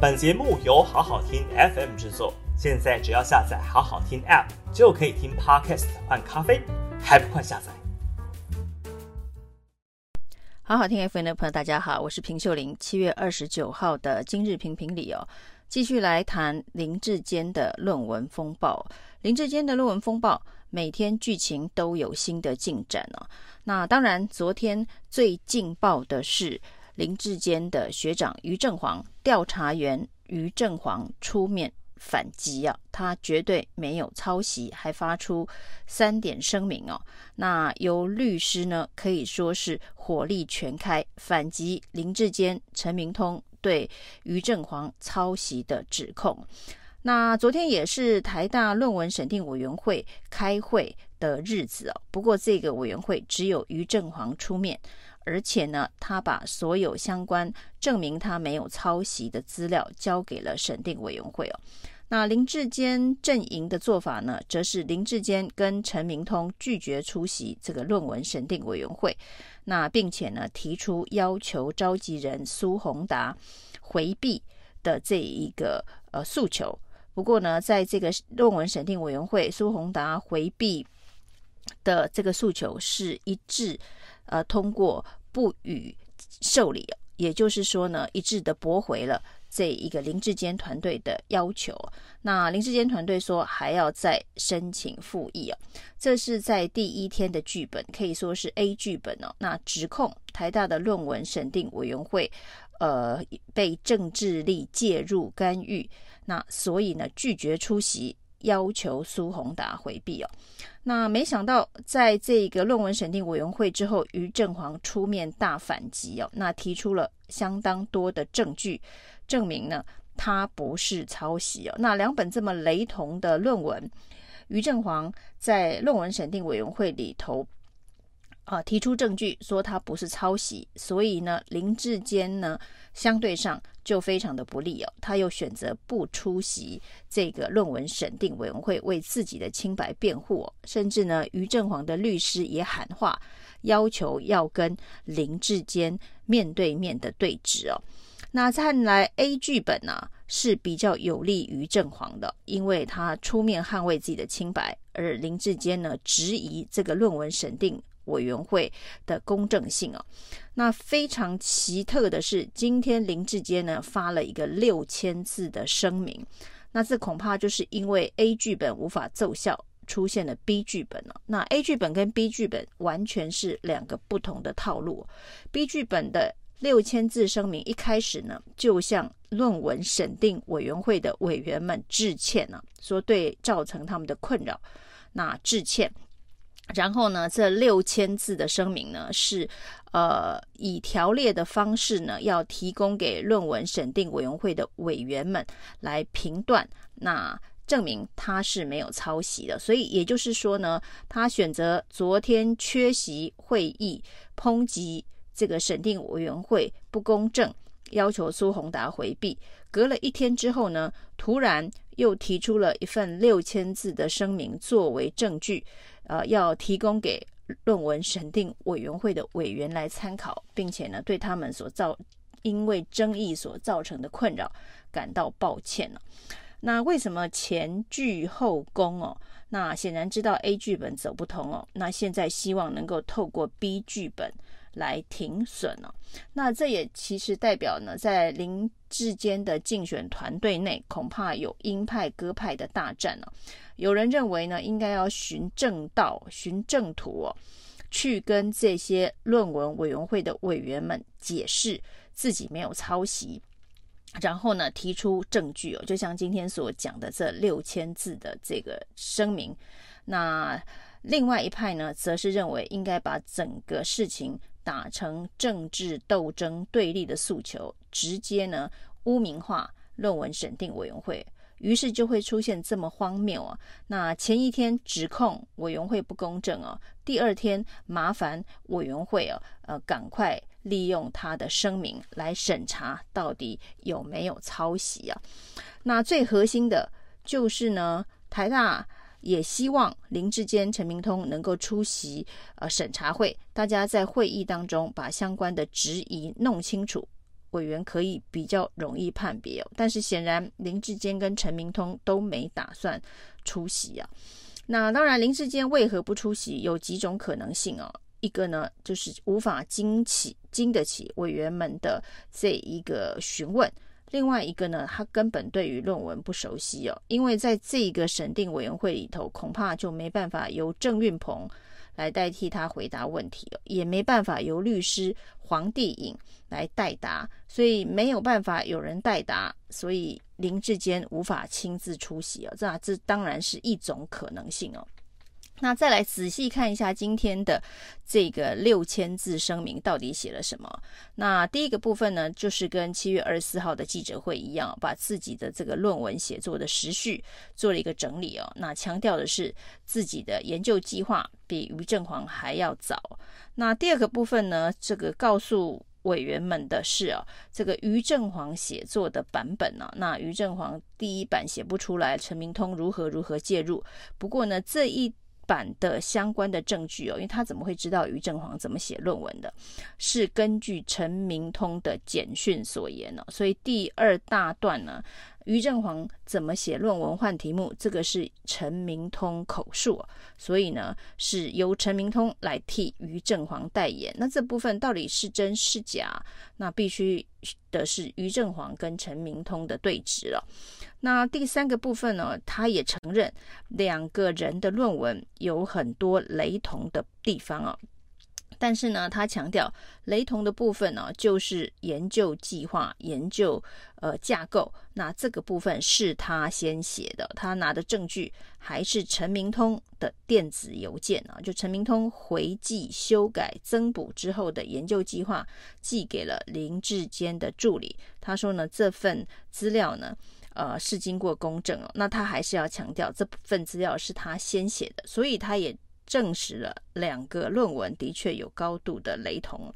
本节目由好好听 FM 制作，现在只要下载好好听 App 就可以听 Podcast 换咖啡，还不快下载？好好听 FM 的朋友，大家好，我是平秀玲。七月二十九号的今日评评理哦，继续来谈林志坚的论文风暴。林志坚的论文风暴，每天剧情都有新的进展哦。那当然，昨天最劲爆的是林志坚的学长于正煌，调查员于正煌出面。反击啊，他绝对没有抄袭，还发出三点声明哦。那由律师呢，可以说是火力全开，反击林志坚、陈明通对于正煌抄袭的指控。那昨天也是台大论文审定委员会开会的日子哦，不过这个委员会只有于正煌出面。而且呢，他把所有相关证明他没有抄袭的资料交给了审定委员会哦。那林志坚阵营的做法呢，则是林志坚跟陈明通拒绝出席这个论文审定委员会，那并且呢提出要求召集人苏宏达回避的这一个呃诉求。不过呢，在这个论文审定委员会，苏宏达回避的这个诉求是一致呃通过。不予受理，也就是说呢，一致的驳回了这一个林志坚团队的要求。那林志坚团队说还要再申请复议哦，这是在第一天的剧本，可以说是 A 剧本哦。那指控台大的论文审定委员会，呃，被政治力介入干预，那所以呢拒绝出席。要求苏宏达回避哦，那没想到在这个论文审定委员会之后，于正煌出面大反击哦，那提出了相当多的证据，证明呢他不是抄袭哦。那两本这么雷同的论文，于正煌在论文审定委员会里头。啊，提出证据说他不是抄袭，所以呢，林志坚呢相对上就非常的不利哦。他又选择不出席这个论文审定委员会，为自己的清白辩护。甚至呢，于正煌的律师也喊话，要求要跟林志坚面对面的对质哦。那看来 A 剧本呢、是比较有利于正煌的，因为他出面捍卫自己的清白，而林志坚呢质疑这个论文审定。委员会的公正性哦，那非常奇特的是，今天林志坚呢发了一个六千字的声明，那这恐怕就是因为 A 剧本无法奏效，出现了 B 剧本了。那 A 剧本跟 B 剧本完全是两个不同的套路。B 剧本的六千字声明一开始呢，就向论文审定委员会的委员们致歉呢，说对造成他们的困扰，那致歉。然后呢，这六千字的声明呢，是呃以条列的方式呢，要提供给论文审定委员会的委员们来评断，那证明他是没有抄袭的。所以也就是说呢，他选择昨天缺席会议，抨击这个审定委员会不公正，要求苏宏达回避。隔了一天之后呢，突然又提出了一份六千字的声明作为证据。呃，要提供给论文审定委员会的委员来参考，并且呢，对他们所造因为争议所造成的困扰感到抱歉了。那为什么前拒后攻哦？那显然知道 A 剧本走不通哦。那现在希望能够透过 B 剧本来停损哦。那这也其实代表呢，在零之间的竞选团队内，恐怕有鹰派鸽派的大战了。有人认为呢，应该要循正道、循正途哦，去跟这些论文委员会的委员们解释自己没有抄袭，然后呢，提出证据哦，就像今天所讲的这六千字的这个声明。那另外一派呢，则是认为应该把整个事情打成政治斗争对立的诉求，直接呢污名化论文审定委员会。于是就会出现这么荒谬啊！那前一天指控委员会不公正哦，第二天麻烦委员会哦，呃，赶快利用他的声明来审查到底有没有抄袭啊。那最核心的就是呢，台大也希望林志坚、陈明通能够出席呃审查会，大家在会议当中把相关的质疑弄清楚。委员可以比较容易判别哦。但是显然林志坚跟陈明通都没打算出席啊。那当然，林志坚为何不出席？有几种可能性哦。一个呢，就是无法经起经得起委员们的这一个询问；另外一个呢，他根本对于论文不熟悉哦，因为在这一个审定委员会里头，恐怕就没办法由郑运鹏来代替他回答问题，也没办法由律师黄帝颖来代答，所以没有办法有人代答，所以林志坚无法亲自出席哦，这这当然是一种可能性哦。那再来仔细看一下今天的这个六千字声明到底写了什么？那第一个部分呢，就是跟七月二十四号的记者会一样，把自己的这个论文写作的时序做了一个整理哦。那强调的是自己的研究计划比于正煌还要早。那第二个部分呢，这个告诉委员们的是啊，这个于正煌写作的版本呢，那于正煌第一版写不出来，陈明通如何如何介入？不过呢，这一版的相关的证据哦，因为他怎么会知道于正煌怎么写论文的？是根据陈明通的简讯所言呢，所以第二大段呢。于正煌怎么写论文换题目？这个是陈明通口述，所以呢是由陈明通来替于正煌代言。那这部分到底是真是假？那必须的是于正煌跟陈明通的对质了。那第三个部分呢，他也承认两个人的论文有很多雷同的地方啊。但是呢，他强调雷同的部分呢，就是研究计划、研究呃架构。那这个部分是他先写的，他拿的证据还是陈明通的电子邮件啊，就陈明通回寄、修改、增补之后的研究计划寄给了林志坚的助理。他说呢，这份资料呢，呃，是经过公证哦。那他还是要强调这份资料是他先写的，所以他也。证实了两个论文的确有高度的雷同。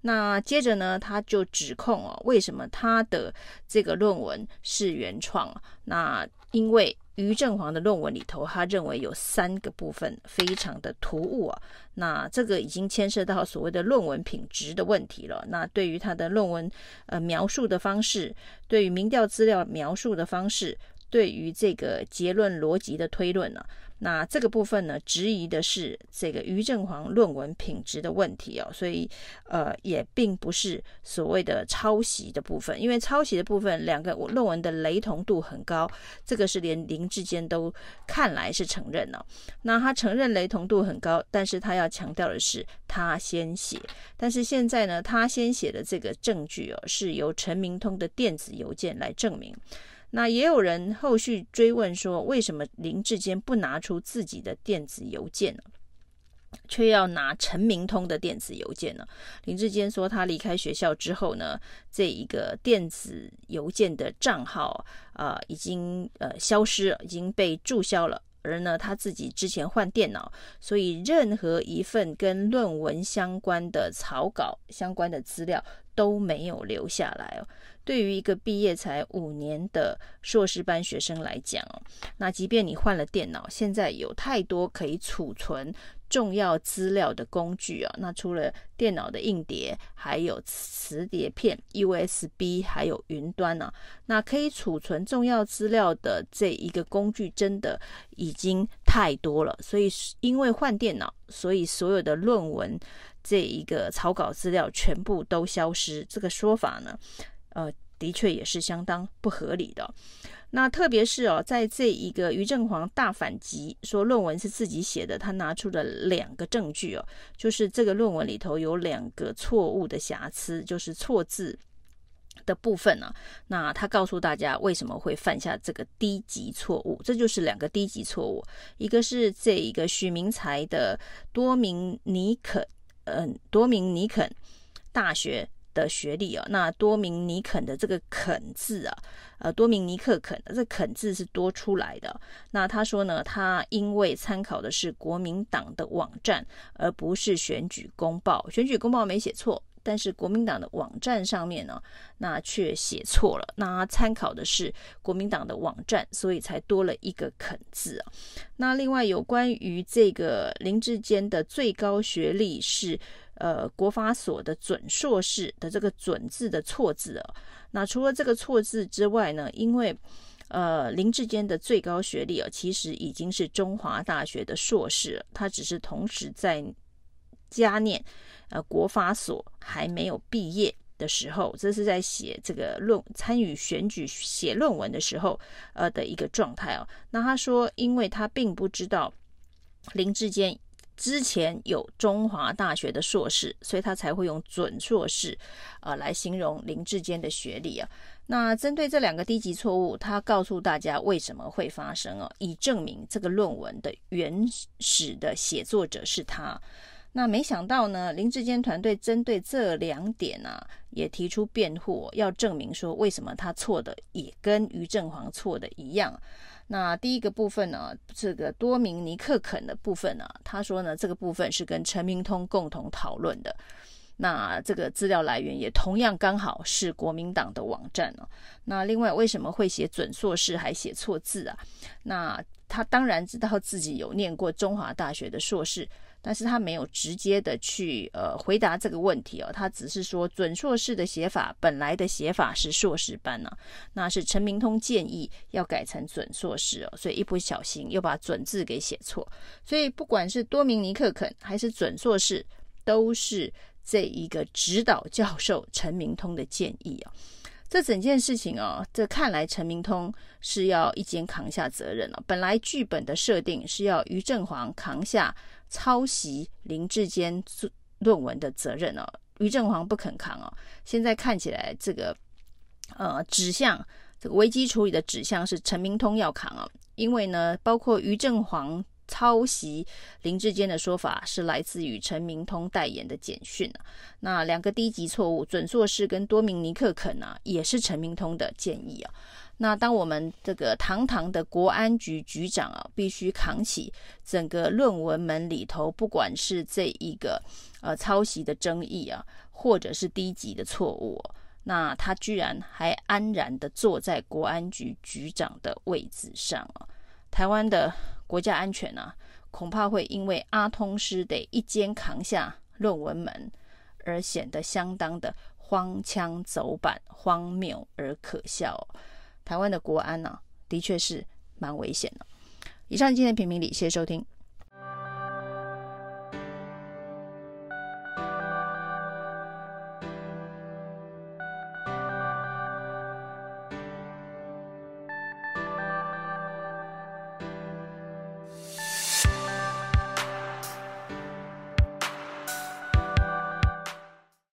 那接着呢，他就指控哦，为什么他的这个论文是原创？那因为于正煌的论文里头，他认为有三个部分非常的突兀啊。那这个已经牵涉到所谓的论文品质的问题了。那对于他的论文呃描述的方式，对于民调资料描述的方式，对于这个结论逻辑的推论呢、那这个部分呢，质疑的是这个于正煌论文品质的问题哦，所以呃，也并不是所谓的抄袭的部分，因为抄袭的部分两个论文的雷同度很高，这个是连林志坚都看来是承认了、那他承认雷同度很高，但是他要强调的是他先写，但是现在呢，他先写的这个证据哦，是由陈明通的电子邮件来证明。那也有人后续追问说，为什么林志坚不拿出自己的电子邮件呢？却要拿陈明通的电子邮件呢？林志坚说，他离开学校之后呢，这一个电子邮件的账号啊、已经呃消失，已经被注销了。而呢，他自己之前换电脑，所以任何一份跟论文相关的草稿相关的资料都没有留下来哦。对于一个毕业才五年的硕士班学生来讲哦，那即便你换了电脑，现在有太多可以储存重要资料的工具啊。那除了电脑的硬碟，还有磁碟片、USB，还有云端呢。那可以储存重要资料的这一个工具，真的已经太多了。所以因为换电脑，所以所有的论文这一个草稿资料全部都消失。这个说法呢？呃，的确也是相当不合理的。那特别是哦，在这一个于正煌大反击，说论文是自己写的，他拿出了两个证据哦，就是这个论文里头有两个错误的瑕疵，就是错字的部分呢、啊。那他告诉大家为什么会犯下这个低级错误，这就是两个低级错误，一个是这一个许明才的多明尼肯，嗯，多明尼肯大学。的学历啊，那多明尼肯的这个肯字啊，呃，多明尼克肯，这肯字是多出来的。那他说呢，他因为参考的是国民党的网站，而不是选举公报。选举公报没写错，但是国民党的网站上面呢，那却写错了。那他参考的是国民党的网站，所以才多了一个肯字啊。那另外有关于这个林志坚的最高学历是。呃国法所的准硕士的这个“准”字的错字哦。那除了这个错字之外呢，因为呃林志坚的最高学历啊，其实已经是中华大学的硕士，他只是同时在加念呃国法所还没有毕业的时候，这是在写这个论参与选举写论文的时候呃的一个状态哦。那他说，因为他并不知道林志坚。之前有中华大学的硕士，所以他才会用准硕士，呃，来形容林志坚的学历啊。那针对这两个低级错误，他告诉大家为什么会发生哦，以证明这个论文的原始的写作者是他。那没想到呢，林志坚团队针对这两点啊，也提出辩护，要证明说为什么他错的也跟于正煌错的一样。那第一个部分呢，这个多明尼克肯的部分呢，他说呢，这个部分是跟陈明通共同讨论的。那这个资料来源也同样刚好是国民党的网站哦。那另外为什么会写准硕士还写错字啊？那他当然知道自己有念过中华大学的硕士。但是他没有直接的去呃回答这个问题哦，他只是说准硕士的写法本来的写法是硕士班呢、那是陈明通建议要改成准硕士哦，所以一不小心又把准字给写错，所以不管是多明尼克肯还是准硕士，都是这一个指导教授陈明通的建议啊。这整件事情哦，这看来陈明通是要一肩扛下责任了、本来剧本的设定是要于正煌扛下。抄袭林志坚论文的责任哦，于正煌不肯扛哦。现在看起来，这个呃指向这个危机处理的指向是陈明通要扛哦，因为呢，包括于正煌抄袭林志坚的说法是来自于陈明通代言的简讯啊。那两个低级错误，准硕士跟多明尼克肯啊，也是陈明通的建议啊。那当我们这个堂堂的国安局局长啊，必须扛起整个论文门里头，不管是这一个呃抄袭的争议啊，或者是低级的错误，那他居然还安然的坐在国安局局长的位置上啊！台湾的国家安全啊，恐怕会因为阿通师得一肩扛下论文门，而显得相当的荒腔走板、荒谬而可笑。台湾的国安呢、的确是蛮危险的。以上今天的评评理，谢谢收听。